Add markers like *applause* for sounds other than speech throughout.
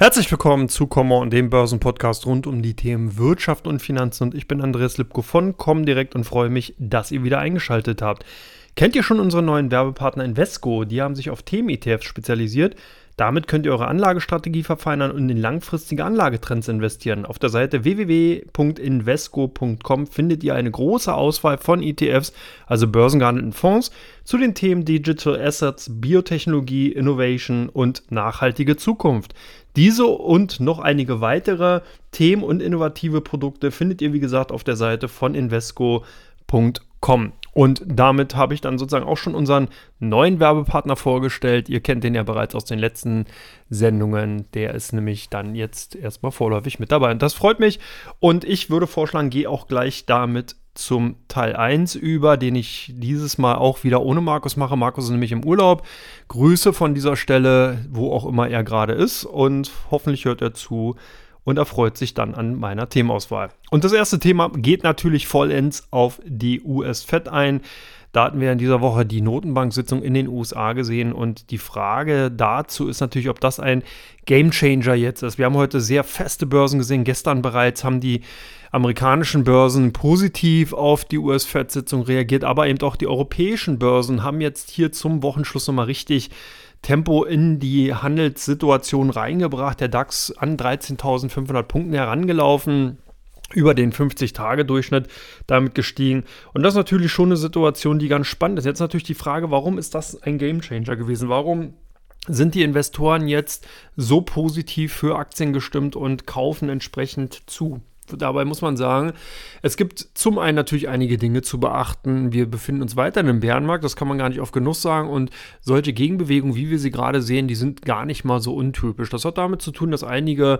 Herzlich willkommen zu Komma und dem Börsenpodcast rund um die Themen Wirtschaft und Finanzen. Und ich bin Andreas Lipko von Comdirect und freue mich, dass ihr wieder eingeschaltet habt. Kennt ihr schon unseren neuen Werbepartner Invesco? Die haben sich auf Themen-ETFs spezialisiert. Damit könnt ihr eure Anlagestrategie verfeinern und in langfristige Anlagetrends investieren. Auf der Seite www.invesco.com findet ihr eine große Auswahl von ETFs, also börsengehandelten Fonds, zu den Themen Digital Assets, Biotechnologie, Innovation und nachhaltige Zukunft. Diese und noch einige weitere Themen und innovative Produkte findet ihr, wie gesagt, auf der Seite von Invesco.com. Und damit habe ich dann sozusagen auch schon unseren neuen Werbepartner vorgestellt. Ihr kennt den ja bereits aus den letzten Sendungen. Der ist nämlich dann jetzt erstmal vorläufig mit dabei. Und das freut mich. Und ich würde vorschlagen, gehe auch gleich damit zum Teil 1 über, den ich dieses Mal auch wieder ohne Markus mache. Markus ist nämlich im Urlaub. Grüße von dieser Stelle, wo auch immer er gerade ist. Und hoffentlich hört er zu und erfreut sich dann an meiner Themauswahl. Und das erste Thema geht natürlich vollends auf die US-Fed ein. Da hatten wir in dieser Woche die Notenbank-Sitzung in den USA gesehen und die Frage dazu ist natürlich, ob das ein Gamechanger jetzt ist. Wir haben heute sehr feste Börsen gesehen. Gestern bereits haben die amerikanischen Börsen positiv auf die US-Fed-Sitzung reagiert, aber eben auch die europäischen Börsen haben jetzt hier zum Wochenschluss nochmal richtig Tempo in die Handelssituation reingebracht. Der DAX an 13.500 Punkten herangelaufen über den 50-Tage-Durchschnitt damit gestiegen. Und das ist natürlich schon eine Situation, die ganz spannend ist. Jetzt natürlich die Frage, warum ist das ein Gamechanger gewesen? Warum sind die Investoren jetzt so positiv für Aktien gestimmt und kaufen entsprechend zu? Dabei muss man sagen, es gibt zum einen natürlich einige Dinge zu beachten. Wir befinden uns weiter in einem Bärenmarkt, das kann man gar nicht oft genug sagen. Und solche Gegenbewegungen, wie wir sie gerade sehen, die sind gar nicht mal so untypisch. Das hat damit zu tun, dass einige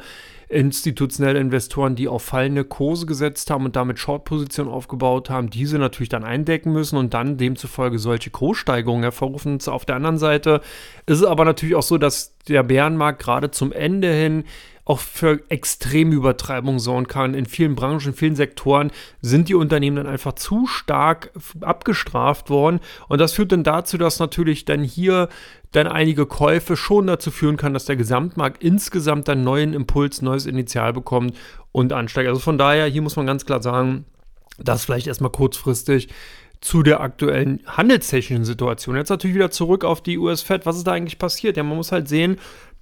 institutionelle Investoren, die auf fallende Kurse gesetzt haben und damit Short-Positionen aufgebaut haben, diese natürlich dann eindecken müssen und dann demzufolge solche Kurssteigerungen hervorrufen. Auf der anderen Seite ist es aber natürlich auch so, dass der Bärenmarkt gerade zum Ende hin auch für extreme Übertreibung sorgen kann. In vielen Branchen, in vielen Sektoren sind die Unternehmen dann einfach zu stark abgestraft worden. Und das führt dann dazu, dass natürlich dann hier dann einige Käufe schon dazu führen kann, dass der Gesamtmarkt insgesamt einen neuen Impuls, neues Initial bekommt und ansteigt. Also von daher, hier muss man ganz klar sagen, das vielleicht erstmal kurzfristig zu der aktuellen handelstechnischen Situation. Jetzt natürlich wieder zurück auf die US-Fed. Was ist da eigentlich passiert? Ja, man muss halt sehen,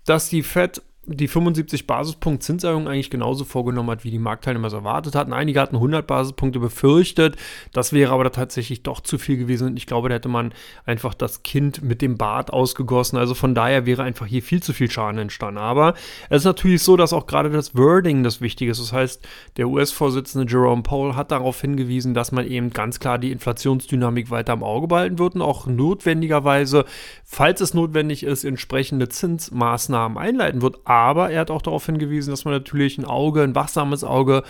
dass die Fed die 75 Basispunkt Zinserhöhung eigentlich genauso vorgenommen hat, wie die Marktteilnehmer es erwartet hatten. Einige hatten 100 Basispunkte befürchtet. Das wäre aber tatsächlich doch zu viel gewesen. Und ich glaube, da hätte man einfach das Kind mit dem Bart ausgegossen. Also von daher wäre einfach hier viel zu viel Schaden entstanden. Aber es ist natürlich so, dass auch gerade das Wording das Wichtige ist. Das heißt, der US-Vorsitzende Jerome Powell hat darauf hingewiesen, dass man eben ganz klar die Inflationsdynamik weiter im Auge behalten wird und auch notwendigerweise, falls es notwendig ist, entsprechende Zinsmaßnahmen einleiten wird. Aber er hat auch darauf hingewiesen, dass man natürlich ein Auge, ein wachsames Auge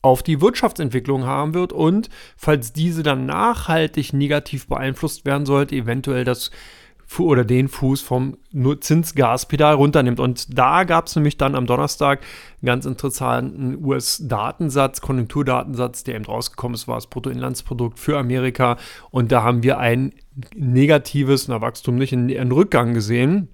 auf die Wirtschaftsentwicklung haben wird und falls diese dann nachhaltig negativ beeinflusst werden sollte, eventuell das oder den Fuß vom Zinsgaspedal runternimmt. Und da gab es nämlich dann am Donnerstag einen ganz interessanten US-Datensatz, Konjunkturdatensatz, der eben rausgekommen ist, war das Bruttoinlandsprodukt für Amerika. Und da haben wir ein negatives, na Wachstum nicht, einen Rückgang gesehen.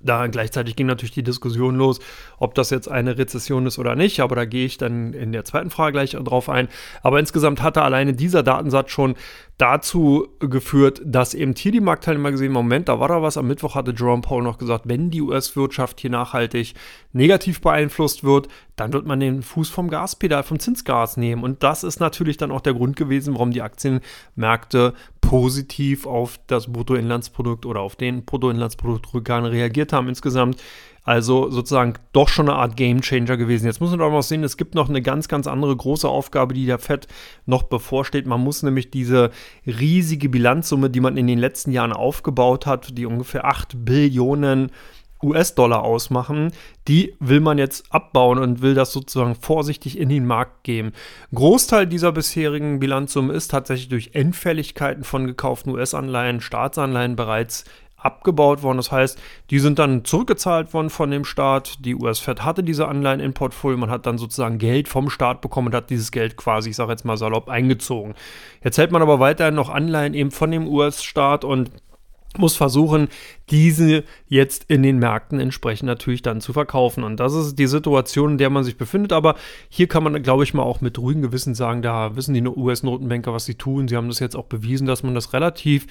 Da gleichzeitig ging natürlich die Diskussion los, ob das jetzt eine Rezession ist oder nicht, aber da gehe ich dann in der zweiten Frage gleich drauf ein. Aber insgesamt hatte alleine dieser Datensatz schon dazu geführt, dass eben hier die Marktteilnehmer gesehen, Moment, da war da was. Am Mittwoch hatte Jerome Powell noch gesagt, wenn die US-Wirtschaft hier nachhaltig negativ beeinflusst wird, dann wird man den Fuß vom Gaspedal, vom Zinsgas nehmen. Und das ist natürlich dann auch der Grund gewesen, warum die Aktienmärkte positiv auf das Bruttoinlandsprodukt oder auf den Bruttoinlandsproduktrückgang reagiert haben insgesamt. Also sozusagen doch schon eine Art Game Changer gewesen. Jetzt muss man doch mal sehen, es gibt noch eine ganz, ganz andere große Aufgabe, die der FED noch bevorsteht. Man muss nämlich diese riesige Bilanzsumme, die man in den letzten Jahren aufgebaut hat, die ungefähr 8 Billionen US-Dollar ausmachen, die will man jetzt abbauen und will das sozusagen vorsichtig in den Markt geben. Großteil dieser bisherigen Bilanzsumme ist tatsächlich durch Endfälligkeiten von gekauften US-Anleihen, Staatsanleihen bereits abgebaut worden. Das heißt, die sind dann zurückgezahlt worden von dem Staat. Die US-Fed hatte diese Anleihen in Portfolio. Man hat dann sozusagen Geld vom Staat bekommen und hat dieses Geld quasi, ich sage jetzt mal salopp, eingezogen. Jetzt hält man aber weiterhin noch Anleihen eben von dem US-Staat und muss versuchen, diese jetzt in den Märkten entsprechend natürlich dann zu verkaufen. Und das ist die Situation, in der man sich befindet. Aber hier kann man, glaube ich, mal auch mit ruhigem Gewissen sagen, da wissen die US-Notenbanker, was sie tun. Sie haben das jetzt auch bewiesen, dass man das relativ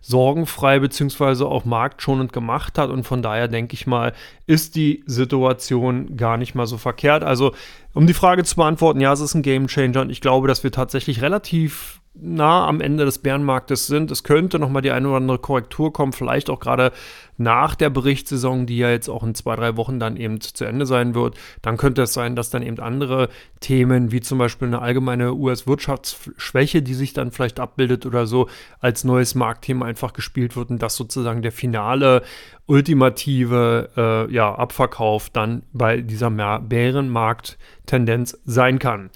sorgenfrei beziehungsweise auch marktschonend gemacht hat. Und von daher denke ich mal, ist die Situation gar nicht mal so verkehrt. Also, um die Frage zu beantworten, ja, es ist ein Game Changer und ich glaube, dass wir tatsächlich relativ nah am Ende des Bärenmarktes sind. Es könnte nochmal die eine oder andere Korrektur kommen, vielleicht auch gerade nach der Berichtssaison, die ja jetzt auch in zwei, drei Wochen dann eben zu Ende sein wird. Dann könnte es sein, dass dann eben andere Themen, wie zum Beispiel eine allgemeine US-Wirtschaftsschwäche, die sich dann vielleicht abbildet oder so, als neues Marktthema einfach gespielt wird und das sozusagen der finale, ultimative äh, ja, Abverkauf dann bei dieser Bärenmarkt-Tendenz sein kann.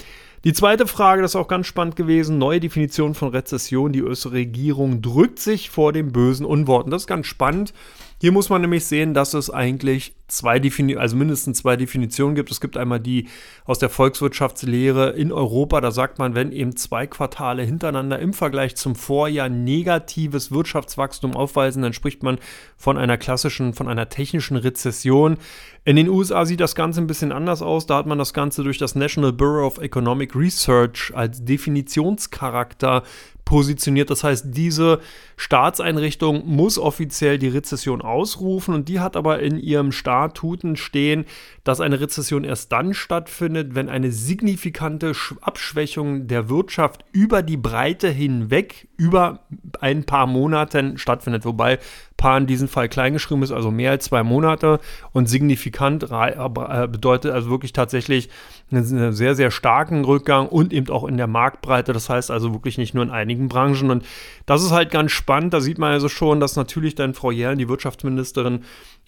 Die zweite Frage, das ist auch ganz spannend gewesen, neue Definition von Rezession. Die US-Regierung drückt sich vor den bösen Unworten. Das ist ganz spannend. Hier muss man nämlich sehen, dass es eigentlich zwei Definitionen, also mindestens zwei Definitionen gibt. Es gibt einmal die aus der Volkswirtschaftslehre in Europa, da sagt man, wenn eben zwei Quartale hintereinander im Vergleich zum Vorjahr negatives Wirtschaftswachstum aufweisen, dann spricht man von einer klassischen, von einer technischen Rezession. In den USA sieht das Ganze ein bisschen anders aus. Da hat man das Ganze durch das National Bureau of Economic Research als Definitionscharakter positioniert. Das heißt, diese Staatseinrichtung muss offiziell die Rezession ausrufen und die hat aber in ihrem Statuten stehen, dass eine Rezession erst dann stattfindet, wenn eine signifikante Abschwächung der Wirtschaft über die Breite hinweg über ein paar Monaten stattfindet. Wobei paar in diesem Fall kleingeschrieben ist, also mehr als zwei Monate und signifikant äh, bedeutet also wirklich tatsächlich einen sehr, sehr starken Rückgang und eben auch in der Marktbreite. Das heißt also wirklich nicht nur in einigen Branchen. Und das ist halt ganz spannend. Da sieht man also schon, dass natürlich dann Frau Jellen, die Wirtschaftsministerin,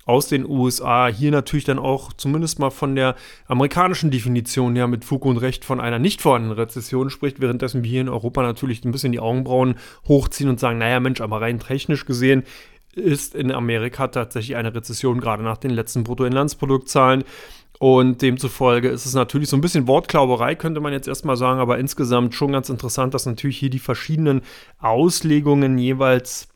aus den USA hier natürlich dann auch zumindest mal von der amerikanischen Definition ja mit Fug und Recht von einer nicht vorhandenen Rezession spricht, währenddessen wir hier in Europa natürlich ein bisschen die Augenbrauen hochziehen und sagen, naja Mensch, aber rein technisch gesehen ist in Amerika tatsächlich eine Rezession, gerade nach den letzten Bruttoinlandsproduktzahlen. Und demzufolge ist es natürlich so ein bisschen Wortklauberei, könnte man jetzt erstmal sagen, aber insgesamt schon ganz interessant, dass natürlich hier die verschiedenen Auslegungen jeweils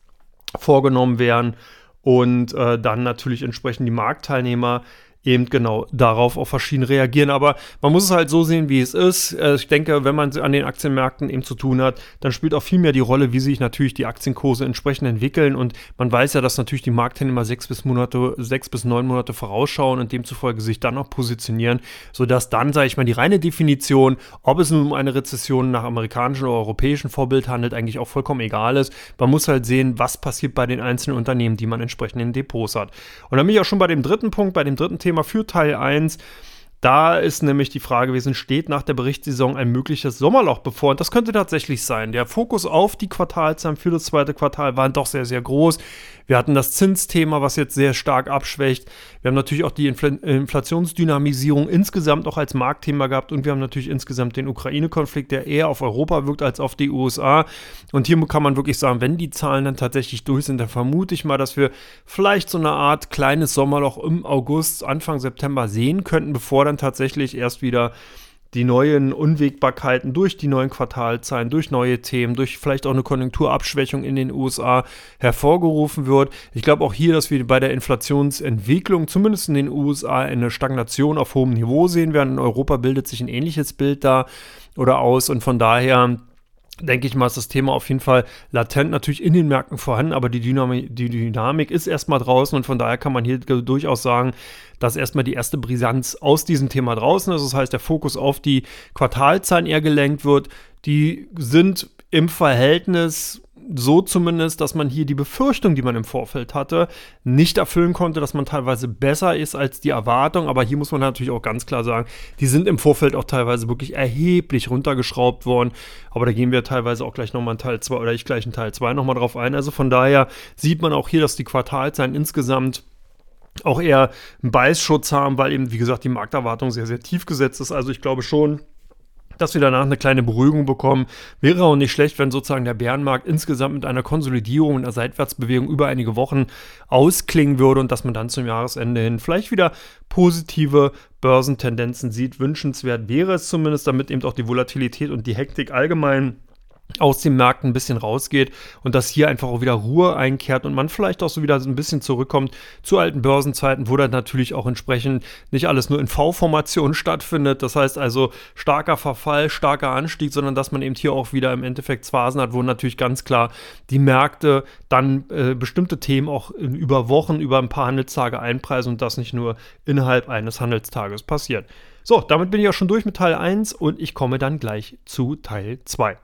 vorgenommen werden und äh, dann natürlich entsprechend die Marktteilnehmer eben genau darauf auch verschieden reagieren. Aber man muss es halt so sehen, wie es ist. Äh, ich denke, wenn man an den Aktienmärkten eben zu tun hat, dann spielt auch viel mehr die Rolle, wie sich natürlich die Aktienkurse entsprechend entwickeln. Und man weiß ja, dass natürlich die Marktteilnehmer sechs bis Monate, sechs bis neun Monate vorausschauen und demzufolge sich dann auch positionieren, sodass dann, sage ich mal, die reine Definition, ob es nun um eine Rezession nach amerikanischem oder europäischem Vorbild handelt, eigentlich auch vollkommen egal ist. Man muss halt sehen, was passiert bei den einzelnen Unternehmen, die man entsprechend in Depots hat. Und dann bin ich auch schon bei dem dritten Punkt, bei dem dritten Thema Thema für Teil 1. Da ist nämlich die Frage gewesen, steht nach der Berichtssaison ein mögliches Sommerloch bevor? Und das könnte tatsächlich sein. Der Fokus auf die Quartalzahlen für das zweite Quartal war doch sehr, sehr groß. Wir hatten das Zinsthema, was jetzt sehr stark abschwächt. Wir haben natürlich auch die Infl Inflationsdynamisierung insgesamt auch als Marktthema gehabt. Und wir haben natürlich insgesamt den Ukraine-Konflikt, der eher auf Europa wirkt als auf die USA. Und hier kann man wirklich sagen, wenn die Zahlen dann tatsächlich durch sind, dann vermute ich mal, dass wir vielleicht so eine Art kleines Sommerloch im August, Anfang September sehen könnten, bevor dann dann tatsächlich erst wieder die neuen Unwägbarkeiten durch die neuen Quartalzahlen, durch neue Themen, durch vielleicht auch eine Konjunkturabschwächung in den USA hervorgerufen wird. Ich glaube auch hier, dass wir bei der Inflationsentwicklung, zumindest in den USA, eine Stagnation auf hohem Niveau sehen werden. In Europa bildet sich ein ähnliches Bild da oder aus und von daher denke ich mal, ist das Thema auf jeden Fall latent natürlich in den Märkten vorhanden, aber die Dynamik, die Dynamik ist erstmal draußen und von daher kann man hier durchaus sagen, dass erstmal die erste Brisanz aus diesem Thema draußen ist. Das heißt, der Fokus auf die Quartalzahlen eher gelenkt wird. Die sind im Verhältnis so zumindest, dass man hier die Befürchtung, die man im Vorfeld hatte, nicht erfüllen konnte, dass man teilweise besser ist als die Erwartung. Aber hier muss man natürlich auch ganz klar sagen, die sind im Vorfeld auch teilweise wirklich erheblich runtergeschraubt worden. Aber da gehen wir teilweise auch gleich nochmal in Teil 2 oder ich gleich in Teil 2 nochmal drauf ein. Also von daher sieht man auch hier, dass die Quartalzahlen insgesamt auch eher einen Beißschutz haben, weil eben, wie gesagt, die Markterwartung sehr, sehr tief gesetzt ist. Also ich glaube schon, dass wir danach eine kleine Beruhigung bekommen. Wäre auch nicht schlecht, wenn sozusagen der Bärenmarkt insgesamt mit einer Konsolidierung und einer Seitwärtsbewegung über einige Wochen ausklingen würde und dass man dann zum Jahresende hin vielleicht wieder positive Börsentendenzen sieht. Wünschenswert wäre es zumindest, damit eben auch die Volatilität und die Hektik allgemein aus den Märkten ein bisschen rausgeht und dass hier einfach auch wieder Ruhe einkehrt und man vielleicht auch so wieder ein bisschen zurückkommt zu alten Börsenzeiten, wo dann natürlich auch entsprechend nicht alles nur in V-Formation stattfindet. Das heißt also starker Verfall, starker Anstieg, sondern dass man eben hier auch wieder im Endeffekt Phasen hat, wo natürlich ganz klar die Märkte dann äh, bestimmte Themen auch über Wochen, über ein paar Handelstage einpreisen und das nicht nur innerhalb eines Handelstages passiert. So, damit bin ich auch schon durch mit Teil 1 und ich komme dann gleich zu Teil 2.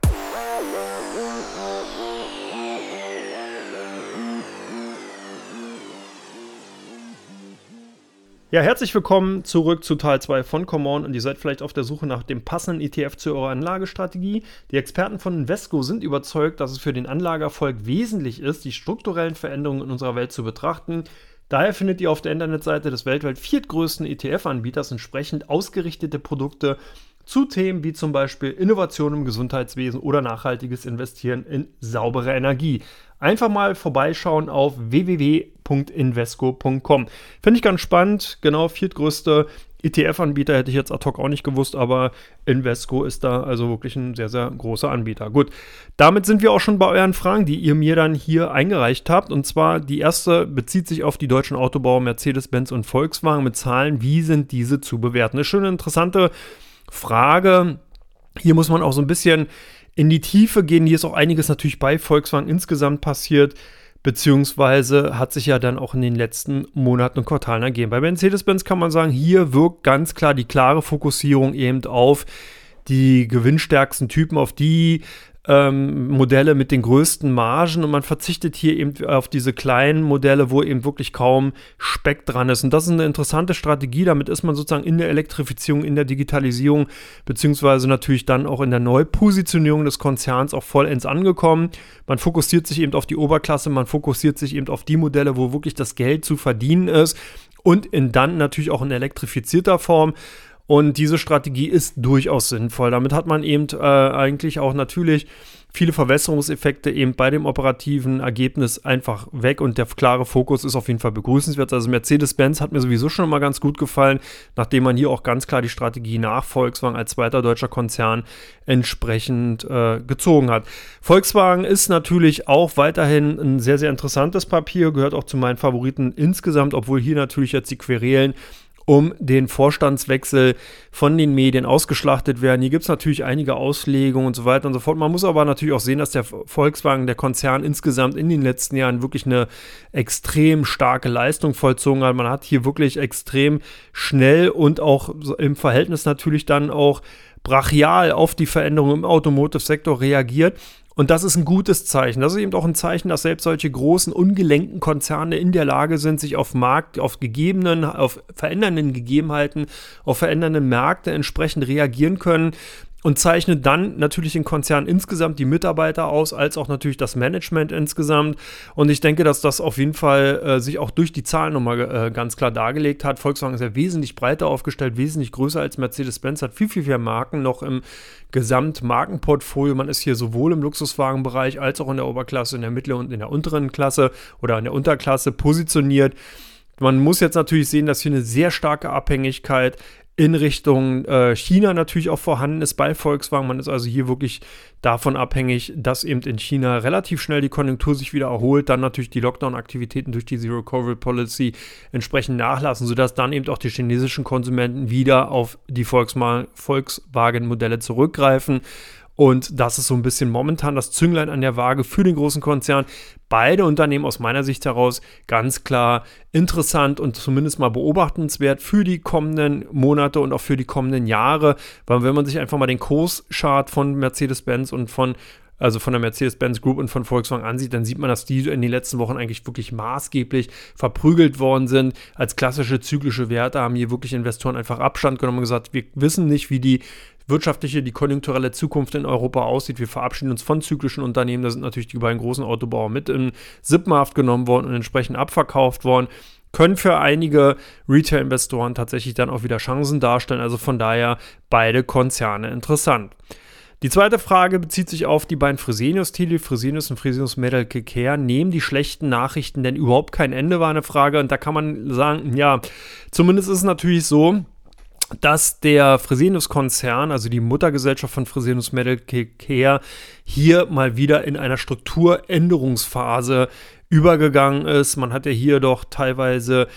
Ja, herzlich willkommen zurück zu Teil 2 von Common und ihr seid vielleicht auf der Suche nach dem passenden ETF zu eurer Anlagestrategie. Die Experten von Invesco sind überzeugt, dass es für den Anlageerfolg wesentlich ist, die strukturellen Veränderungen in unserer Welt zu betrachten. Daher findet ihr auf der Internetseite des weltweit viertgrößten ETF-Anbieters entsprechend ausgerichtete Produkte zu Themen wie zum Beispiel Innovation im Gesundheitswesen oder nachhaltiges Investieren in saubere Energie. Einfach mal vorbeischauen auf www.invesco.com. Finde ich ganz spannend. Genau, viertgrößte ETF-Anbieter hätte ich jetzt ad hoc auch nicht gewusst, aber Invesco ist da also wirklich ein sehr, sehr großer Anbieter. Gut, damit sind wir auch schon bei euren Fragen, die ihr mir dann hier eingereicht habt. Und zwar die erste bezieht sich auf die deutschen Autobauer Mercedes-Benz und Volkswagen mit Zahlen. Wie sind diese zu bewerten? Eine schöne, interessante Frage. Hier muss man auch so ein bisschen in die Tiefe gehen. Hier ist auch einiges natürlich bei Volkswagen insgesamt passiert, beziehungsweise hat sich ja dann auch in den letzten Monaten und Quartalen ergeben. Bei Mercedes-Benz kann man sagen, hier wirkt ganz klar die klare Fokussierung eben auf die gewinnstärksten Typen, auf die ähm, Modelle mit den größten Margen und man verzichtet hier eben auf diese kleinen Modelle, wo eben wirklich kaum Speck dran ist. Und das ist eine interessante Strategie. Damit ist man sozusagen in der Elektrifizierung, in der Digitalisierung, beziehungsweise natürlich dann auch in der Neupositionierung des Konzerns auch vollends angekommen. Man fokussiert sich eben auf die Oberklasse, man fokussiert sich eben auf die Modelle, wo wirklich das Geld zu verdienen ist und in dann natürlich auch in elektrifizierter Form. Und diese Strategie ist durchaus sinnvoll. Damit hat man eben äh, eigentlich auch natürlich viele Verwässerungseffekte eben bei dem operativen Ergebnis einfach weg und der klare Fokus ist auf jeden Fall begrüßenswert. Also Mercedes-Benz hat mir sowieso schon mal ganz gut gefallen, nachdem man hier auch ganz klar die Strategie nach Volkswagen als zweiter deutscher Konzern entsprechend äh, gezogen hat. Volkswagen ist natürlich auch weiterhin ein sehr, sehr interessantes Papier, gehört auch zu meinen Favoriten insgesamt, obwohl hier natürlich jetzt die Querelen um den Vorstandswechsel von den Medien ausgeschlachtet werden. Hier gibt es natürlich einige Auslegungen und so weiter und so fort. Man muss aber natürlich auch sehen, dass der Volkswagen, der Konzern insgesamt in den letzten Jahren wirklich eine extrem starke Leistung vollzogen hat. Man hat hier wirklich extrem schnell und auch im Verhältnis natürlich dann auch brachial auf die Veränderungen im Automotive-Sektor reagiert. Und das ist ein gutes Zeichen. Das ist eben auch ein Zeichen, dass selbst solche großen, ungelenken Konzerne in der Lage sind, sich auf Markt, auf gegebenen, auf verändernden Gegebenheiten, auf verändernde Märkte entsprechend reagieren können und zeichnet dann natürlich den Konzern insgesamt die Mitarbeiter aus, als auch natürlich das Management insgesamt. Und ich denke, dass das auf jeden Fall äh, sich auch durch die Zahlen nochmal äh, ganz klar dargelegt hat. Volkswagen ist ja wesentlich breiter aufgestellt, wesentlich größer als Mercedes-Benz, hat viel, viel mehr Marken noch im Gesamtmarkenportfolio. Man ist hier sowohl im Luxuswagenbereich als auch in der Oberklasse, in der mittleren und in der unteren Klasse oder in der Unterklasse positioniert. Man muss jetzt natürlich sehen, dass hier eine sehr starke Abhängigkeit in Richtung äh, China natürlich auch vorhanden ist bei Volkswagen. Man ist also hier wirklich davon abhängig, dass eben in China relativ schnell die Konjunktur sich wieder erholt, dann natürlich die Lockdown-Aktivitäten durch die Zero-Covid-Policy entsprechend nachlassen, sodass dann eben auch die chinesischen Konsumenten wieder auf die Volkswagen-Modelle zurückgreifen. Und das ist so ein bisschen momentan das Zünglein an der Waage für den großen Konzern. Beide Unternehmen aus meiner Sicht heraus ganz klar interessant und zumindest mal beobachtenswert für die kommenden Monate und auch für die kommenden Jahre. Weil wenn man sich einfach mal den Kurschart von Mercedes-Benz und von also von der Mercedes-Benz Group und von Volkswagen ansieht, dann sieht man, dass die in den letzten Wochen eigentlich wirklich maßgeblich verprügelt worden sind. Als klassische zyklische Werte haben hier wirklich Investoren einfach Abstand genommen und gesagt, wir wissen nicht, wie die wirtschaftliche, die konjunkturelle Zukunft in Europa aussieht. Wir verabschieden uns von zyklischen Unternehmen. Da sind natürlich die beiden großen Autobauer mit in Sippenhaft genommen worden und entsprechend abverkauft worden können für einige Retail-Investoren tatsächlich dann auch wieder Chancen darstellen. Also von daher beide Konzerne interessant. Die zweite Frage bezieht sich auf die beiden Fresenius-Titel. Fresenius und Fresenius Medical Care. Nehmen die schlechten Nachrichten denn überhaupt kein Ende, war eine Frage. Und da kann man sagen, ja, zumindest ist es natürlich so, dass der Fresenius-Konzern, also die Muttergesellschaft von Fresenius Medical Care, hier mal wieder in einer Strukturänderungsphase übergegangen ist. Man hat ja hier doch teilweise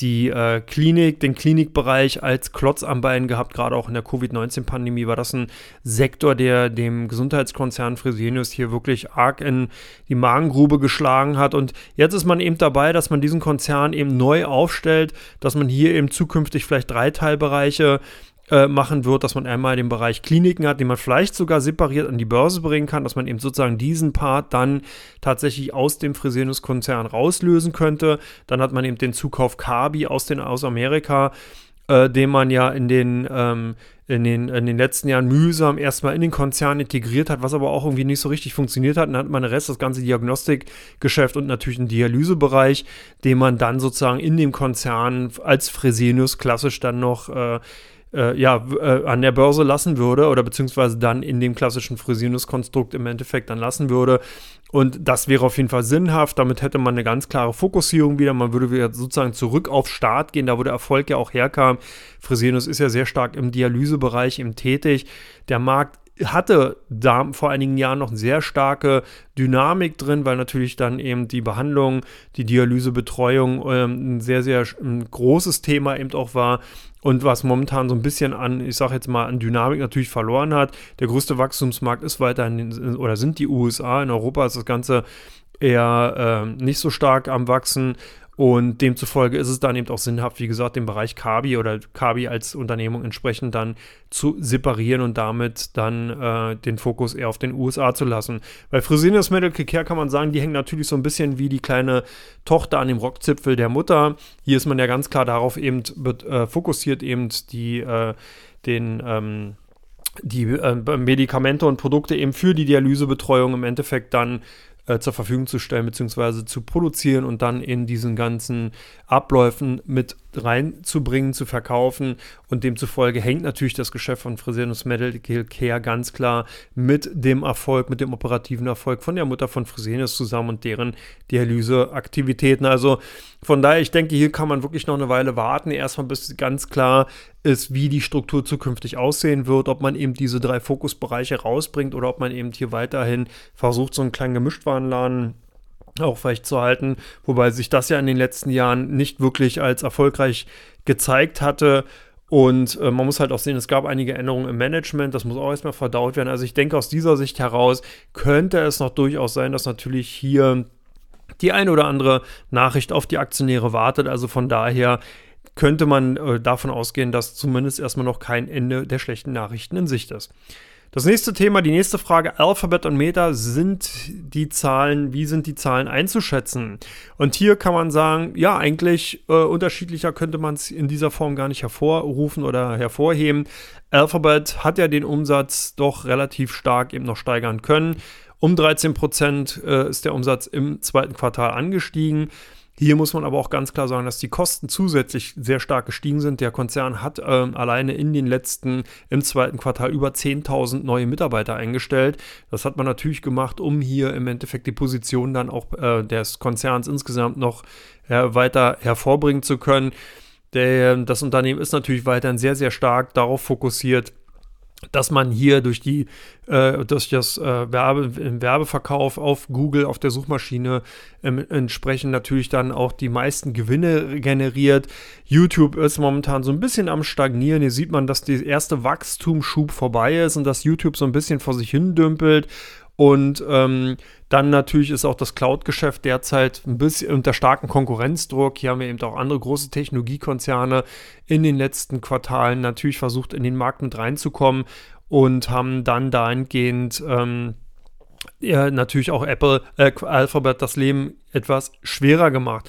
die äh, Klinik, den Klinikbereich als Klotz am Bein gehabt. Gerade auch in der Covid-19-Pandemie war das ein Sektor, der dem Gesundheitskonzern Fresenius hier wirklich arg in die Magengrube geschlagen hat. Und jetzt ist man eben dabei, dass man diesen Konzern eben neu aufstellt, dass man hier eben zukünftig vielleicht drei Teilbereiche äh, machen wird, dass man einmal den Bereich Kliniken hat, den man vielleicht sogar separiert an die Börse bringen kann, dass man eben sozusagen diesen Part dann tatsächlich aus dem Fresenius-Konzern rauslösen könnte. Dann hat man eben den Zukauf Kabi aus, den, aus Amerika, äh, den man ja in den, ähm, in, den, in den letzten Jahren mühsam erstmal in den Konzern integriert hat, was aber auch irgendwie nicht so richtig funktioniert hat. dann hat man den Rest, das ganze Diagnostikgeschäft und natürlich einen Dialysebereich, den man dann sozusagen in dem Konzern als Fresenius klassisch dann noch äh, äh, ja, äh, an der Börse lassen würde oder beziehungsweise dann in dem klassischen Fresenius-Konstrukt im Endeffekt dann lassen würde. Und das wäre auf jeden Fall sinnhaft. Damit hätte man eine ganz klare Fokussierung wieder. Man würde wieder sozusagen zurück auf Start gehen, da wo der Erfolg ja auch herkam. Fresenius ist ja sehr stark im Dialysebereich eben tätig. Der Markt hatte da vor einigen Jahren noch eine sehr starke Dynamik drin, weil natürlich dann eben die Behandlung, die Dialysebetreuung ähm, ein sehr, sehr ein großes Thema eben auch war und was momentan so ein bisschen an, ich sage jetzt mal, an Dynamik natürlich verloren hat. Der größte Wachstumsmarkt ist weiterhin oder sind die USA. In Europa ist das Ganze eher äh, nicht so stark am Wachsen und demzufolge ist es dann eben auch sinnhaft, wie gesagt, den Bereich Kabi oder Kabi als Unternehmung entsprechend dann zu separieren und damit dann äh, den Fokus eher auf den USA zu lassen. Bei Fresenius Medical Care kann man sagen, die hängen natürlich so ein bisschen wie die kleine Tochter an dem Rockzipfel der Mutter. Hier ist man ja ganz klar darauf eben äh, fokussiert, eben die, äh, den, ähm, die äh, Medikamente und Produkte eben für die Dialysebetreuung im Endeffekt dann äh, zur Verfügung zu stellen bzw. zu produzieren und dann in diesen ganzen Abläufen mit reinzubringen, zu verkaufen und demzufolge hängt natürlich das Geschäft von Fresenius Medical Care ganz klar mit dem Erfolg, mit dem operativen Erfolg von der Mutter von Fresenius zusammen und deren Dialyseaktivitäten. Also von daher, ich denke, hier kann man wirklich noch eine Weile warten, erstmal bis ganz klar ist, wie die Struktur zukünftig aussehen wird, ob man eben diese drei Fokusbereiche rausbringt oder ob man eben hier weiterhin versucht, so einen kleinen Gemischtwarenladen auch halten, wobei sich das ja in den letzten Jahren nicht wirklich als erfolgreich gezeigt hatte. Und äh, man muss halt auch sehen, es gab einige Änderungen im Management, das muss auch erstmal verdaut werden. Also ich denke, aus dieser Sicht heraus könnte es noch durchaus sein, dass natürlich hier die eine oder andere Nachricht auf die Aktionäre wartet. Also von daher könnte man äh, davon ausgehen, dass zumindest erstmal noch kein Ende der schlechten Nachrichten in Sicht ist. Das nächste Thema, die nächste Frage, Alphabet und Meta, sind die Zahlen, wie sind die Zahlen einzuschätzen? Und hier kann man sagen, ja, eigentlich äh, unterschiedlicher könnte man es in dieser Form gar nicht hervorrufen oder hervorheben. Alphabet hat ja den Umsatz doch relativ stark eben noch steigern können. Um 13 Prozent äh, ist der Umsatz im zweiten Quartal angestiegen. Hier muss man aber auch ganz klar sagen, dass die Kosten zusätzlich sehr stark gestiegen sind. Der Konzern hat ähm, alleine in den letzten, im zweiten Quartal über 10.000 neue Mitarbeiter eingestellt. Das hat man natürlich gemacht, um hier im Endeffekt die Position dann auch äh, des Konzerns insgesamt noch äh, weiter hervorbringen zu können. Der, das Unternehmen ist natürlich weiterhin sehr, sehr stark darauf fokussiert, dass man hier durch die äh, durch das äh, Werbe, Werbeverkauf auf Google auf der Suchmaschine ähm, entsprechend natürlich dann auch die meisten Gewinne generiert. YouTube ist momentan so ein bisschen am stagnieren. Hier sieht man, dass der erste Wachstumsschub vorbei ist und dass YouTube so ein bisschen vor sich hin dümpelt und ähm, dann natürlich ist auch das Cloud-Geschäft derzeit ein bisschen unter starkem Konkurrenzdruck. Hier haben wir eben auch andere große Technologiekonzerne in den letzten Quartalen natürlich versucht, in den Markt mit reinzukommen und haben dann dahingehend ähm, ja, natürlich auch Apple, äh, Alphabet das Leben etwas schwerer gemacht.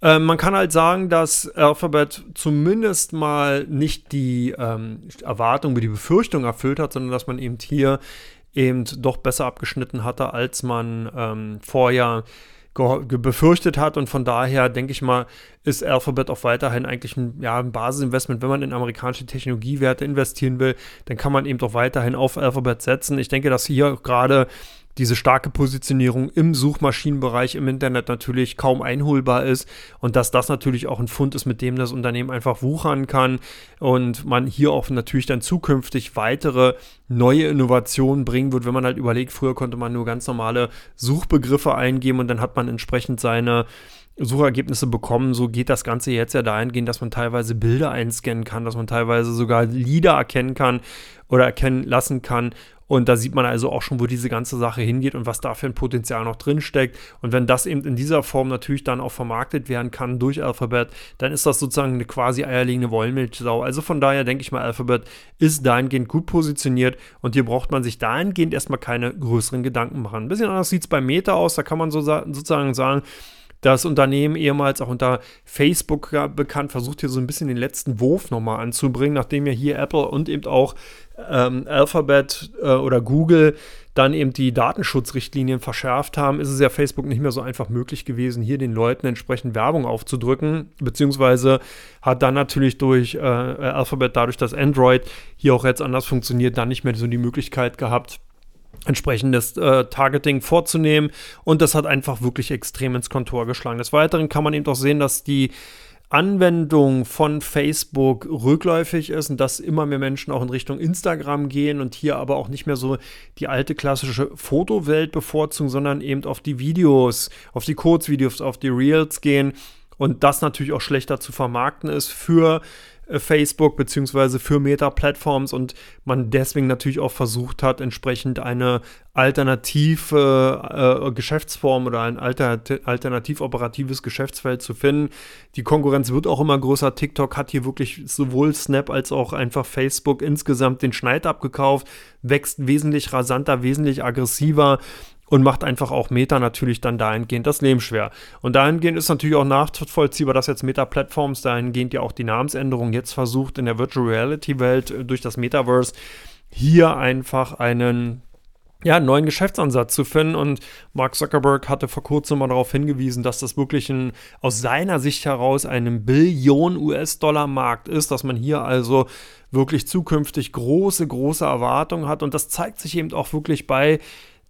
Ähm, man kann halt sagen, dass Alphabet zumindest mal nicht die ähm, Erwartung, die Befürchtung erfüllt hat, sondern dass man eben hier eben doch besser abgeschnitten hatte, als man ähm, vorher befürchtet hat. Und von daher denke ich mal, ist Alphabet auch weiterhin eigentlich ein, ja, ein Basisinvestment. Wenn man in amerikanische Technologiewerte investieren will, dann kann man eben doch weiterhin auf Alphabet setzen. Ich denke, dass hier gerade diese starke Positionierung im Suchmaschinenbereich im Internet natürlich kaum einholbar ist und dass das natürlich auch ein Fund ist, mit dem das Unternehmen einfach wuchern kann und man hier auch natürlich dann zukünftig weitere neue Innovationen bringen wird, wenn man halt überlegt, früher konnte man nur ganz normale Suchbegriffe eingeben und dann hat man entsprechend seine Suchergebnisse bekommen. So geht das Ganze jetzt ja dahingehend, dass man teilweise Bilder einscannen kann, dass man teilweise sogar Lieder erkennen kann oder erkennen lassen kann. Und da sieht man also auch schon, wo diese ganze Sache hingeht und was da für ein Potenzial noch drin steckt. Und wenn das eben in dieser Form natürlich dann auch vermarktet werden kann durch Alphabet, dann ist das sozusagen eine quasi eierlegende Wollmilchsau. Also von daher denke ich mal, Alphabet ist dahingehend gut positioniert und hier braucht man sich dahingehend erstmal keine größeren Gedanken machen. Ein bisschen anders sieht es bei Meta aus. Da kann man so sozusagen sagen, das Unternehmen ehemals auch unter Facebook bekannt, versucht hier so ein bisschen den letzten Wurf nochmal anzubringen, nachdem ja hier Apple und eben auch ähm, Alphabet äh, oder Google dann eben die Datenschutzrichtlinien verschärft haben, ist es ja Facebook nicht mehr so einfach möglich gewesen, hier den Leuten entsprechend Werbung aufzudrücken, beziehungsweise hat dann natürlich durch äh, Alphabet, dadurch, dass Android hier auch jetzt anders funktioniert, dann nicht mehr so die Möglichkeit gehabt, entsprechendes äh, Targeting vorzunehmen. Und das hat einfach wirklich extrem ins Kontor geschlagen. Des Weiteren kann man eben auch sehen, dass die Anwendung von Facebook rückläufig ist und dass immer mehr Menschen auch in Richtung Instagram gehen und hier aber auch nicht mehr so die alte klassische Fotowelt bevorzugen, sondern eben auf die Videos, auf die Kurzvideos, auf die Reels gehen und das natürlich auch schlechter zu vermarkten ist für Facebook beziehungsweise für Meta-Plattforms und man deswegen natürlich auch versucht hat, entsprechend eine alternative äh, Geschäftsform oder ein alter, alternativ operatives Geschäftsfeld zu finden. Die Konkurrenz wird auch immer größer. TikTok hat hier wirklich sowohl Snap als auch einfach Facebook insgesamt den Schneid abgekauft, wächst wesentlich rasanter, wesentlich aggressiver und macht einfach auch Meta natürlich dann dahingehend das Leben schwer. Und dahingehend ist natürlich auch nachvollziehbar, dass jetzt Meta Platforms dahingehend ja auch die Namensänderung jetzt versucht in der Virtual Reality Welt äh, durch das Metaverse hier einfach einen ja, neuen Geschäftsansatz zu finden. Und Mark Zuckerberg hatte vor kurzem mal darauf hingewiesen, dass das wirklich ein, aus seiner Sicht heraus ein Billion US-Dollar-Markt ist, dass man hier also wirklich zukünftig große, große Erwartungen hat. Und das zeigt sich eben auch wirklich bei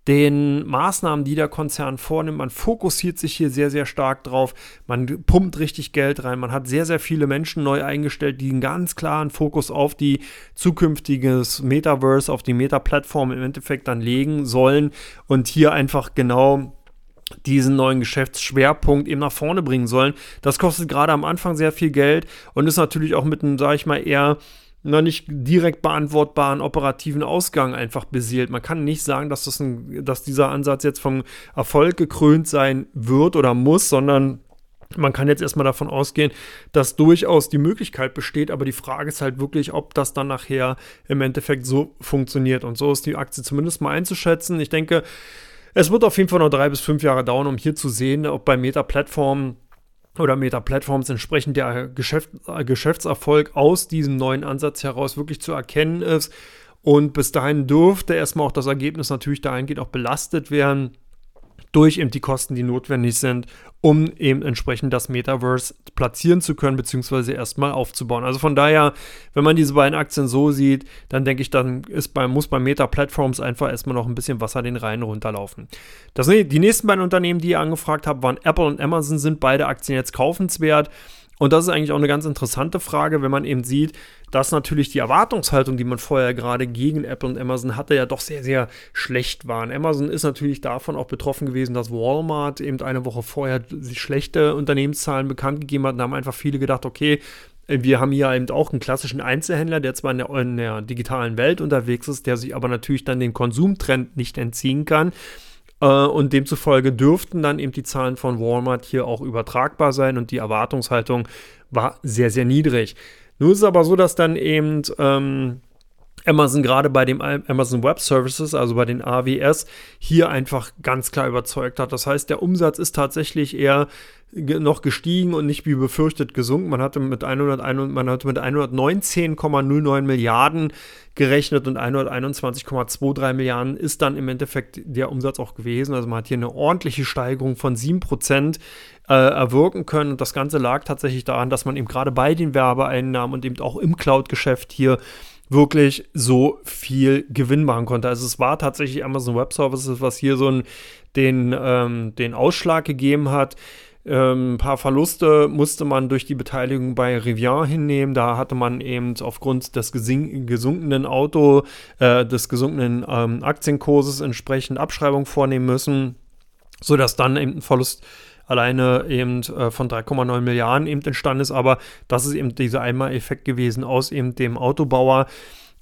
den Maßnahmen, die der Konzern vornimmt. Man fokussiert sich hier sehr, sehr stark drauf. Man pumpt richtig Geld rein. Man hat sehr, sehr viele Menschen neu eingestellt, die einen ganz klaren Fokus auf die zukünftiges Metaverse, auf die Meta-Plattform im Endeffekt dann legen sollen und hier einfach genau diesen neuen Geschäftsschwerpunkt eben nach vorne bringen sollen. Das kostet gerade am Anfang sehr viel Geld und ist natürlich auch mit einem, sage ich mal, eher noch nicht direkt beantwortbaren operativen Ausgang einfach beseelt. Man kann nicht sagen, dass, das ein, dass dieser Ansatz jetzt vom Erfolg gekrönt sein wird oder muss, sondern man kann jetzt erstmal davon ausgehen, dass durchaus die Möglichkeit besteht, aber die Frage ist halt wirklich, ob das dann nachher im Endeffekt so funktioniert. Und so ist die Aktie zumindest mal einzuschätzen. Ich denke, es wird auf jeden Fall noch drei bis fünf Jahre dauern, um hier zu sehen, ob bei Meta-Plattformen oder Meta-Plattforms entsprechend der Geschäft, Geschäftserfolg aus diesem neuen Ansatz heraus wirklich zu erkennen ist. Und bis dahin dürfte erstmal auch das Ergebnis natürlich dahingehend auch belastet werden durch eben die Kosten, die notwendig sind, um eben entsprechend das Metaverse platzieren zu können, beziehungsweise erstmal aufzubauen. Also von daher, wenn man diese beiden Aktien so sieht, dann denke ich, dann ist bei, muss bei Meta Platforms einfach erstmal noch ein bisschen Wasser den Rhein runterlaufen. Das, die nächsten beiden Unternehmen, die ihr angefragt habt, waren Apple und Amazon, sind beide Aktien jetzt kaufenswert. Und das ist eigentlich auch eine ganz interessante Frage, wenn man eben sieht, dass natürlich die Erwartungshaltung, die man vorher gerade gegen Apple und Amazon hatte, ja doch sehr, sehr schlecht waren. Amazon ist natürlich davon auch betroffen gewesen, dass Walmart eben eine Woche vorher schlechte Unternehmenszahlen bekannt gegeben hat. Da haben einfach viele gedacht, okay, wir haben hier eben auch einen klassischen Einzelhändler, der zwar in der, in der digitalen Welt unterwegs ist, der sich aber natürlich dann den Konsumtrend nicht entziehen kann. Äh, und demzufolge dürften dann eben die Zahlen von Walmart hier auch übertragbar sein und die Erwartungshaltung war sehr, sehr niedrig. Nun ist es aber so, dass dann eben ähm, Amazon gerade bei dem Amazon Web Services, also bei den AWS, hier einfach ganz klar überzeugt hat. Das heißt, der Umsatz ist tatsächlich eher noch gestiegen und nicht wie befürchtet gesunken. Man hatte mit, 101, man hatte mit 119,09 Milliarden gerechnet und 121,23 Milliarden ist dann im Endeffekt der Umsatz auch gewesen. Also man hat hier eine ordentliche Steigerung von 7% äh, erwirken können. Und das Ganze lag tatsächlich daran, dass man eben gerade bei den Werbeeinnahmen und eben auch im Cloud-Geschäft hier wirklich so viel Gewinn machen konnte. Also es war tatsächlich Amazon Web Services, was hier so ein, den, ähm, den Ausschlag gegeben hat. Ähm, ein paar Verluste musste man durch die Beteiligung bei Rivian hinnehmen. Da hatte man eben aufgrund des gesunkenen Auto, äh, des gesunkenen ähm, Aktienkurses entsprechend Abschreibung vornehmen müssen, sodass dann eben ein Verlust alleine eben äh, von 3,9 Milliarden eben entstanden ist. Aber das ist eben dieser Einmal-Effekt gewesen aus eben dem Autobauer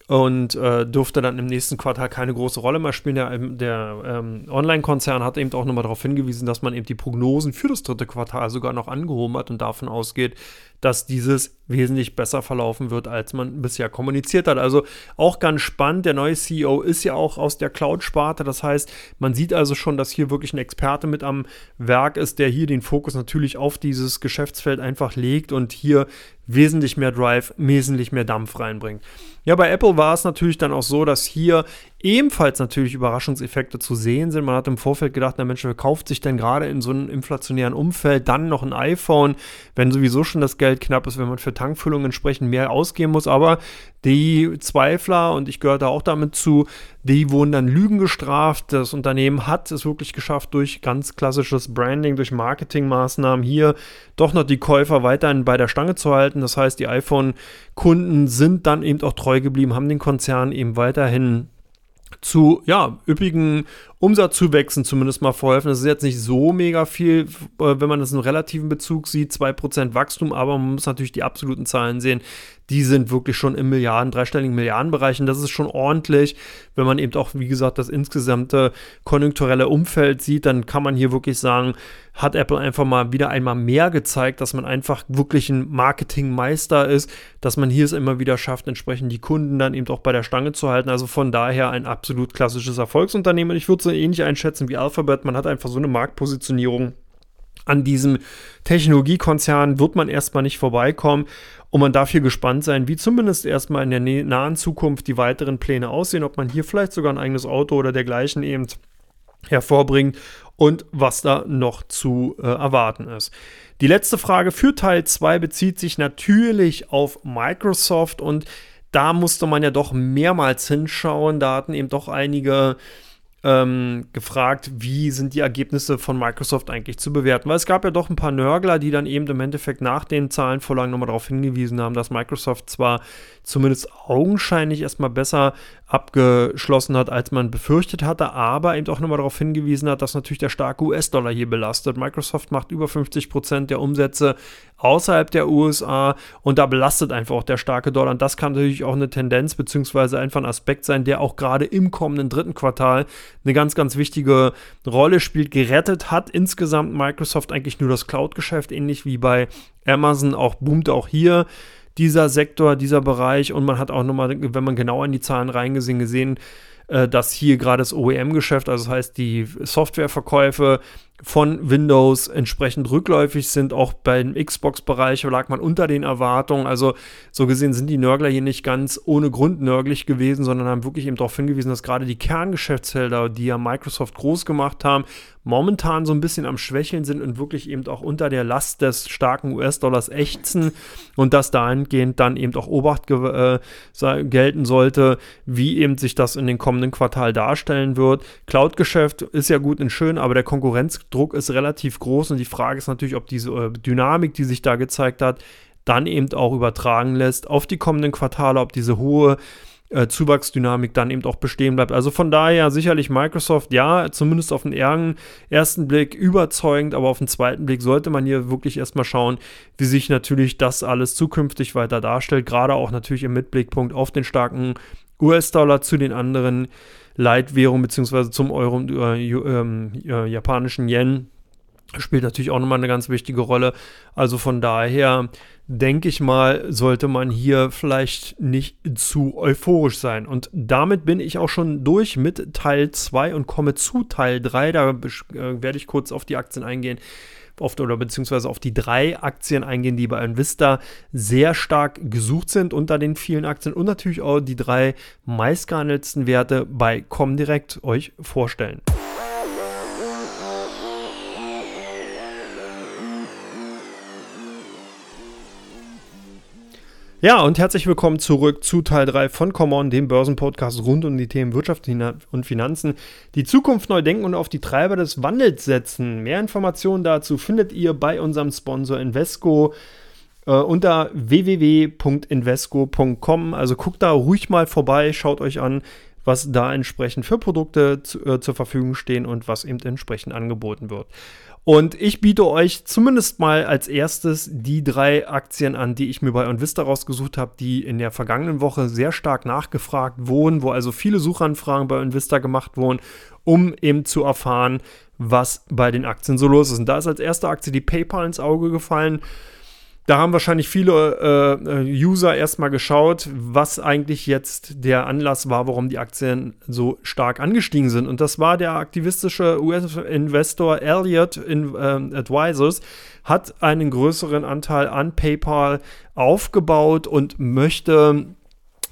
und äh, durfte dann im nächsten Quartal keine große Rolle mehr spielen. Der, ähm, der ähm, Online-Konzern hat eben auch nochmal darauf hingewiesen, dass man eben die Prognosen für das dritte Quartal sogar noch angehoben hat und davon ausgeht, dass dieses wesentlich besser verlaufen wird, als man bisher kommuniziert hat. Also auch ganz spannend. Der neue CEO ist ja auch aus der Cloud-Sparte. Das heißt, man sieht also schon, dass hier wirklich ein Experte mit am Werk ist, der hier den Fokus natürlich auf dieses Geschäftsfeld einfach legt und hier wesentlich mehr Drive, wesentlich mehr Dampf reinbringt. Ja, bei Apple war es natürlich dann auch so, dass hier ebenfalls natürlich Überraschungseffekte zu sehen sind. Man hat im Vorfeld gedacht, na Mensch, wer kauft sich denn gerade in so einem inflationären Umfeld dann noch ein iPhone, wenn sowieso schon das Geld knapp ist, wenn man für Tankfüllung entsprechend mehr ausgeben muss. Aber die Zweifler, und ich gehöre da auch damit zu, die wurden dann Lügen gestraft. Das Unternehmen hat es wirklich geschafft, durch ganz klassisches Branding, durch Marketingmaßnahmen hier doch noch die Käufer weiterhin bei der Stange zu halten. Das heißt, die iPhone-Kunden sind dann eben auch treu geblieben, haben den Konzern eben weiterhin zu ja, üppigen Umsatzzuwächsen zumindest mal verholfen. Das ist jetzt nicht so mega viel, äh, wenn man das in relativen Bezug sieht, 2% Wachstum, aber man muss natürlich die absoluten Zahlen sehen. Die sind wirklich schon im Milliarden, dreistelligen Milliardenbereich und das ist schon ordentlich. Wenn man eben auch, wie gesagt, das insgesamte konjunkturelle Umfeld sieht, dann kann man hier wirklich sagen, hat Apple einfach mal wieder einmal mehr gezeigt, dass man einfach wirklich ein Marketingmeister ist, dass man hier es immer wieder schafft, entsprechend die Kunden dann eben auch bei der Stange zu halten. Also von daher ein absolut klassisches Erfolgsunternehmen. Ich würde so ähnlich einschätzen wie Alphabet. Man hat einfach so eine Marktpositionierung. An diesem Technologiekonzern wird man erstmal nicht vorbeikommen. Und man darf hier gespannt sein, wie zumindest erstmal in der nahen Zukunft die weiteren Pläne aussehen, ob man hier vielleicht sogar ein eigenes Auto oder dergleichen eben hervorbringt und was da noch zu äh, erwarten ist. Die letzte Frage für Teil 2 bezieht sich natürlich auf Microsoft und da musste man ja doch mehrmals hinschauen. Da hatten eben doch einige ähm, gefragt, wie sind die Ergebnisse von Microsoft eigentlich zu bewerten. Weil es gab ja doch ein paar Nörgler, die dann eben im Endeffekt nach den Zahlenvorlagen nochmal darauf hingewiesen haben, dass Microsoft zwar zumindest augenscheinlich erstmal besser abgeschlossen hat, als man befürchtet hatte, aber eben auch nochmal darauf hingewiesen hat, dass natürlich der starke US-Dollar hier belastet. Microsoft macht über 50 Prozent der Umsätze außerhalb der USA und da belastet einfach auch der starke Dollar. Und das kann natürlich auch eine Tendenz beziehungsweise einfach ein Aspekt sein, der auch gerade im kommenden dritten Quartal eine ganz, ganz wichtige Rolle spielt. Gerettet hat insgesamt Microsoft eigentlich nur das Cloud-Geschäft, ähnlich wie bei Amazon, auch boomt auch hier dieser Sektor, dieser Bereich. Und man hat auch nochmal, wenn man genau in die Zahlen reingesehen, gesehen, äh, dass hier gerade das OEM-Geschäft, also das heißt die Softwareverkäufe von Windows entsprechend rückläufig sind. Auch beim Xbox-Bereich lag man unter den Erwartungen. Also so gesehen sind die Nörgler hier nicht ganz ohne Grund nörglich gewesen, sondern haben wirklich eben darauf hingewiesen, dass gerade die Kerngeschäftsfelder, die ja Microsoft groß gemacht haben, momentan so ein bisschen am Schwächeln sind und wirklich eben auch unter der Last des starken US-Dollars ächzen und dass dahingehend dann eben auch Obacht äh, gelten sollte, wie eben sich das in den kommenden Quartal darstellen wird. Cloud-Geschäft ist ja gut und schön, aber der Konkurrenzdruck ist relativ groß und die Frage ist natürlich, ob diese äh, Dynamik, die sich da gezeigt hat, dann eben auch übertragen lässt auf die kommenden Quartale, ob diese hohe äh, Zuwachsdynamik dann eben auch bestehen bleibt. Also von daher sicherlich Microsoft, ja, zumindest auf den ersten Blick überzeugend, aber auf den zweiten Blick sollte man hier wirklich erstmal schauen, wie sich natürlich das alles zukünftig weiter darstellt, gerade auch natürlich im Mitblickpunkt auf den starken US-Dollar zu den anderen Leitwährungen beziehungsweise zum Euro und äh, äh, japanischen Yen spielt natürlich auch nochmal eine ganz wichtige Rolle. Also von daher denke ich mal, sollte man hier vielleicht nicht zu euphorisch sein. Und damit bin ich auch schon durch mit Teil 2 und komme zu Teil 3. Da äh, werde ich kurz auf die Aktien eingehen. Oft oder beziehungsweise auf die drei Aktien eingehen, die bei Invista sehr stark gesucht sind unter den vielen Aktien und natürlich auch die drei meistgehandelten Werte bei Comdirect euch vorstellen. Ja, und herzlich willkommen zurück zu Teil 3 von Common, dem Börsenpodcast rund um die Themen Wirtschaft und Finanzen. Die Zukunft neu denken und auf die Treiber des Wandels setzen. Mehr Informationen dazu findet ihr bei unserem Sponsor Invesco äh, unter www.invesco.com. Also guckt da ruhig mal vorbei, schaut euch an, was da entsprechend für Produkte zu, äh, zur Verfügung stehen und was eben entsprechend angeboten wird. Und ich biete euch zumindest mal als erstes die drei Aktien an, die ich mir bei OnVista rausgesucht habe, die in der vergangenen Woche sehr stark nachgefragt wurden, wo also viele Suchanfragen bei OnVista gemacht wurden, um eben zu erfahren, was bei den Aktien so los ist. Und da ist als erste Aktie die PayPal ins Auge gefallen. Da haben wahrscheinlich viele äh, äh, User erstmal geschaut, was eigentlich jetzt der Anlass war, warum die Aktien so stark angestiegen sind. Und das war der aktivistische US-Investor Elliott in, äh, Advisors, hat einen größeren Anteil an PayPal aufgebaut und möchte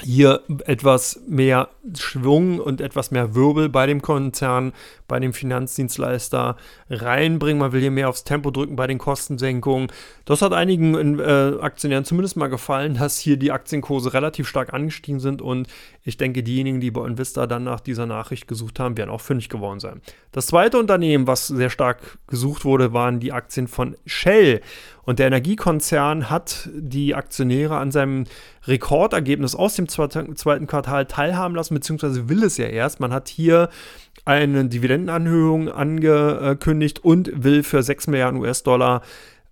hier etwas mehr Schwung und etwas mehr Wirbel bei dem Konzern, bei dem Finanzdienstleister reinbringen. Man will hier mehr aufs Tempo drücken bei den Kostensenkungen. Das hat einigen äh, Aktionären zumindest mal gefallen, *laughs* dass hier die Aktienkurse relativ stark angestiegen sind und ich denke, diejenigen, die bei Invista dann nach dieser Nachricht gesucht haben, werden auch fündig geworden sein. Das zweite Unternehmen, was sehr stark gesucht wurde, waren die Aktien von Shell. Und der Energiekonzern hat die Aktionäre an seinem Rekordergebnis aus dem zweiten Quartal teilhaben lassen, beziehungsweise will es ja erst. Man hat hier eine Dividendenanhöhung angekündigt und will für 6 Milliarden US-Dollar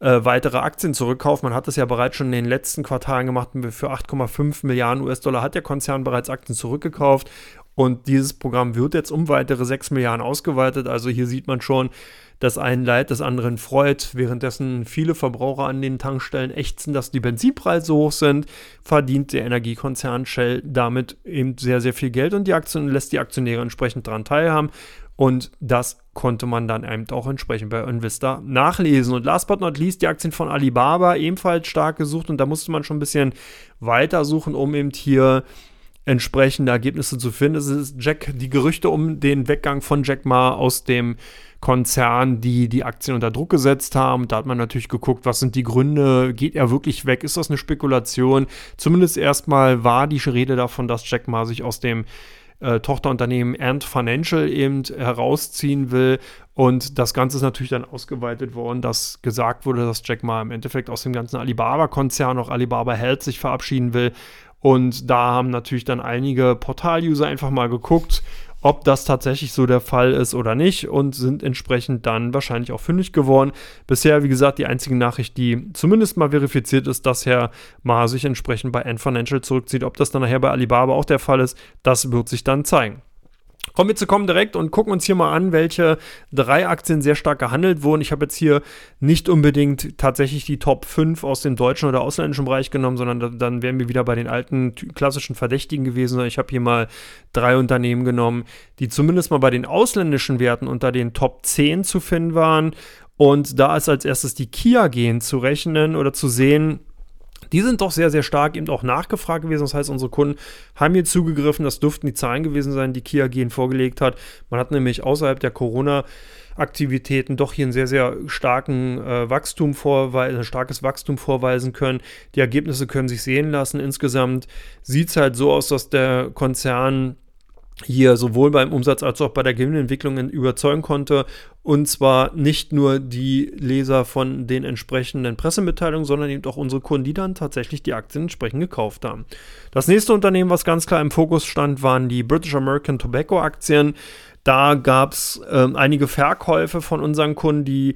äh, weitere Aktien zurückkaufen. Man hat das ja bereits schon in den letzten Quartalen gemacht. Für 8,5 Milliarden US-Dollar hat der Konzern bereits Aktien zurückgekauft. Und dieses Programm wird jetzt um weitere 6 Milliarden ausgeweitet. Also hier sieht man schon, das einen leid, das anderen freut. Währenddessen viele Verbraucher an den Tankstellen ächzen, dass die Benzinpreise so hoch sind, verdient der Energiekonzern Shell damit eben sehr, sehr viel Geld und die Aktien lässt die Aktionäre entsprechend daran teilhaben. Und das konnte man dann eben auch entsprechend bei Invista nachlesen. Und last but not least, die Aktien von Alibaba ebenfalls stark gesucht. Und da musste man schon ein bisschen weiter suchen, um eben hier entsprechende Ergebnisse zu finden. Es ist Jack, die Gerüchte um den Weggang von Jack Ma aus dem Konzern, die die Aktien unter Druck gesetzt haben. Da hat man natürlich geguckt, was sind die Gründe? Geht er wirklich weg? Ist das eine Spekulation? Zumindest erstmal war die Rede davon, dass Jack Ma sich aus dem äh, Tochterunternehmen Ant Financial eben herausziehen will. Und das Ganze ist natürlich dann ausgeweitet worden, dass gesagt wurde, dass Jack Ma im Endeffekt aus dem ganzen Alibaba-Konzern, auch Alibaba Health, sich verabschieden will. Und da haben natürlich dann einige Portal-User einfach mal geguckt ob das tatsächlich so der Fall ist oder nicht und sind entsprechend dann wahrscheinlich auch fündig geworden. Bisher, wie gesagt, die einzige Nachricht, die zumindest mal verifiziert ist, dass Herr Ma sich entsprechend bei Ant Financial zurückzieht. Ob das dann nachher bei Alibaba auch der Fall ist, das wird sich dann zeigen. Kommen wir zu kommen direkt und gucken uns hier mal an, welche drei Aktien sehr stark gehandelt wurden. Ich habe jetzt hier nicht unbedingt tatsächlich die Top 5 aus dem deutschen oder ausländischen Bereich genommen, sondern dann wären wir wieder bei den alten klassischen Verdächtigen gewesen. Ich habe hier mal drei Unternehmen genommen, die zumindest mal bei den ausländischen Werten unter den Top 10 zu finden waren. Und da ist als erstes die Kia gehen zu rechnen oder zu sehen, die sind doch sehr, sehr stark eben auch nachgefragt gewesen. Das heißt, unsere Kunden haben hier zugegriffen. Das dürften die Zahlen gewesen sein, die Kia Gen vorgelegt hat. Man hat nämlich außerhalb der Corona- Aktivitäten doch hier einen sehr, sehr starken äh, Wachstum vorweisen, ein starkes Wachstum vorweisen können. Die Ergebnisse können sich sehen lassen. Insgesamt sieht es halt so aus, dass der Konzern hier sowohl beim Umsatz als auch bei der Gewinnentwicklung überzeugen konnte. Und zwar nicht nur die Leser von den entsprechenden Pressemitteilungen, sondern eben auch unsere Kunden, die dann tatsächlich die Aktien entsprechend gekauft haben. Das nächste Unternehmen, was ganz klar im Fokus stand, waren die British American Tobacco Aktien. Da gab es äh, einige Verkäufe von unseren Kunden, die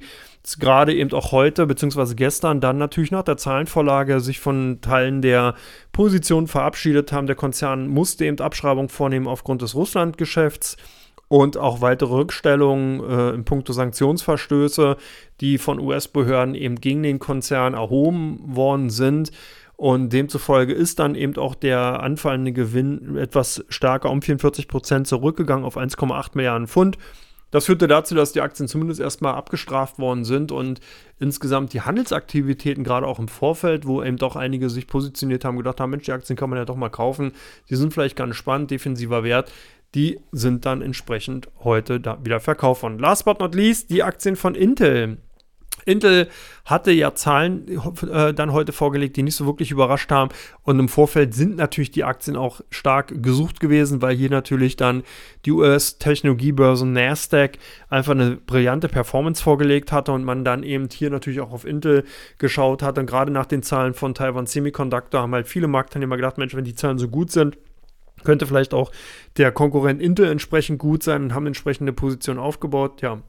gerade eben auch heute beziehungsweise gestern dann natürlich nach der Zahlenvorlage sich von Teilen der Position verabschiedet haben. Der Konzern musste eben Abschreibung vornehmen aufgrund des Russlandgeschäfts und auch weitere Rückstellungen äh, in puncto Sanktionsverstöße, die von US-Behörden eben gegen den Konzern erhoben worden sind. Und demzufolge ist dann eben auch der anfallende Gewinn etwas stärker um 44 Prozent zurückgegangen auf 1,8 Milliarden Pfund. Das führte dazu, dass die Aktien zumindest erstmal abgestraft worden sind und insgesamt die Handelsaktivitäten, gerade auch im Vorfeld, wo eben doch einige sich positioniert haben, gedacht haben, Mensch, die Aktien kann man ja doch mal kaufen, die sind vielleicht ganz spannend, defensiver Wert, die sind dann entsprechend heute da wieder verkauft worden. Last but not least, die Aktien von Intel. Intel hatte ja Zahlen äh, dann heute vorgelegt, die nicht so wirklich überrascht haben. Und im Vorfeld sind natürlich die Aktien auch stark gesucht gewesen, weil hier natürlich dann die US-Technologiebörse Nasdaq einfach eine brillante Performance vorgelegt hatte und man dann eben hier natürlich auch auf Intel geschaut hat. Und gerade nach den Zahlen von Taiwan Semiconductor haben halt viele Marktteilnehmer gedacht, Mensch, wenn die Zahlen so gut sind, könnte vielleicht auch der Konkurrent Intel entsprechend gut sein und haben entsprechende Positionen aufgebaut. Ja,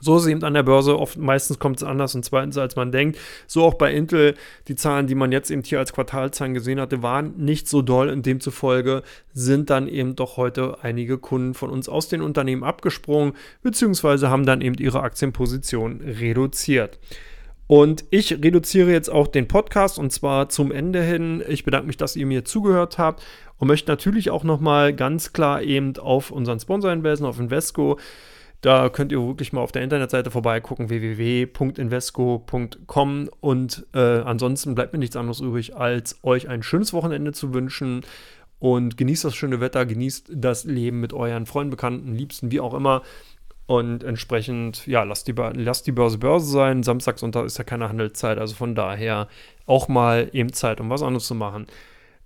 so ist es eben an der Börse. Oft, meistens kommt es anders und zweitens, als man denkt. So auch bei Intel. Die Zahlen, die man jetzt eben hier als Quartalzahlen gesehen hatte, waren nicht so doll. Und demzufolge sind dann eben doch heute einige Kunden von uns aus den Unternehmen abgesprungen, beziehungsweise haben dann eben ihre Aktienposition reduziert. Und ich reduziere jetzt auch den Podcast und zwar zum Ende hin. Ich bedanke mich, dass ihr mir zugehört habt und möchte natürlich auch nochmal ganz klar eben auf unseren Sponsor hinweisen, auf Invesco. Da könnt ihr wirklich mal auf der Internetseite vorbeigucken, www.invesco.com. Und äh, ansonsten bleibt mir nichts anderes übrig, als euch ein schönes Wochenende zu wünschen. Und genießt das schöne Wetter, genießt das Leben mit euren Freunden, Bekannten, Liebsten, wie auch immer. Und entsprechend, ja, lasst die, lasst die Börse Börse sein. Samstag, Sonntag ist ja keine Handelszeit. Also von daher auch mal eben Zeit, um was anderes zu machen.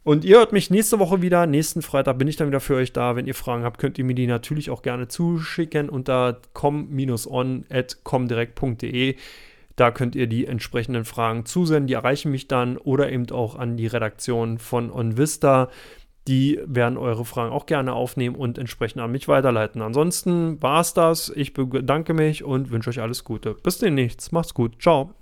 Und ihr hört mich nächste Woche wieder. Nächsten Freitag bin ich dann wieder für euch da. Wenn ihr Fragen habt, könnt ihr mir die natürlich auch gerne zuschicken unter com-on.comdirect.de. Da könnt ihr die entsprechenden Fragen zusenden. Die erreichen mich dann oder eben auch an die Redaktion von OnVista. Die werden eure Fragen auch gerne aufnehmen und entsprechend an mich weiterleiten. Ansonsten war es das. Ich bedanke mich und wünsche euch alles Gute. Bis demnächst. Macht's gut. Ciao.